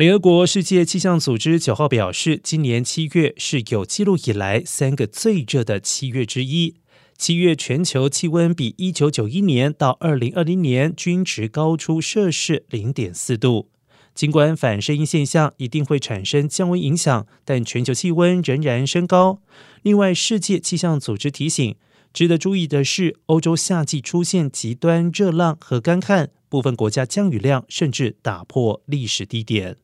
联合国世界气象组织九号表示今年七月是有记录以来三个最热的七月之一。七月全球气温比一九九一年到二零二零年均值高出摄氏零点四度。尽管反声音现象一定会产生降温影响但全球气温仍然升高。另外世界气象组织提醒值得注意的是欧洲夏季出现极端热浪和干旱部分国家降雨量甚至打破历史低点。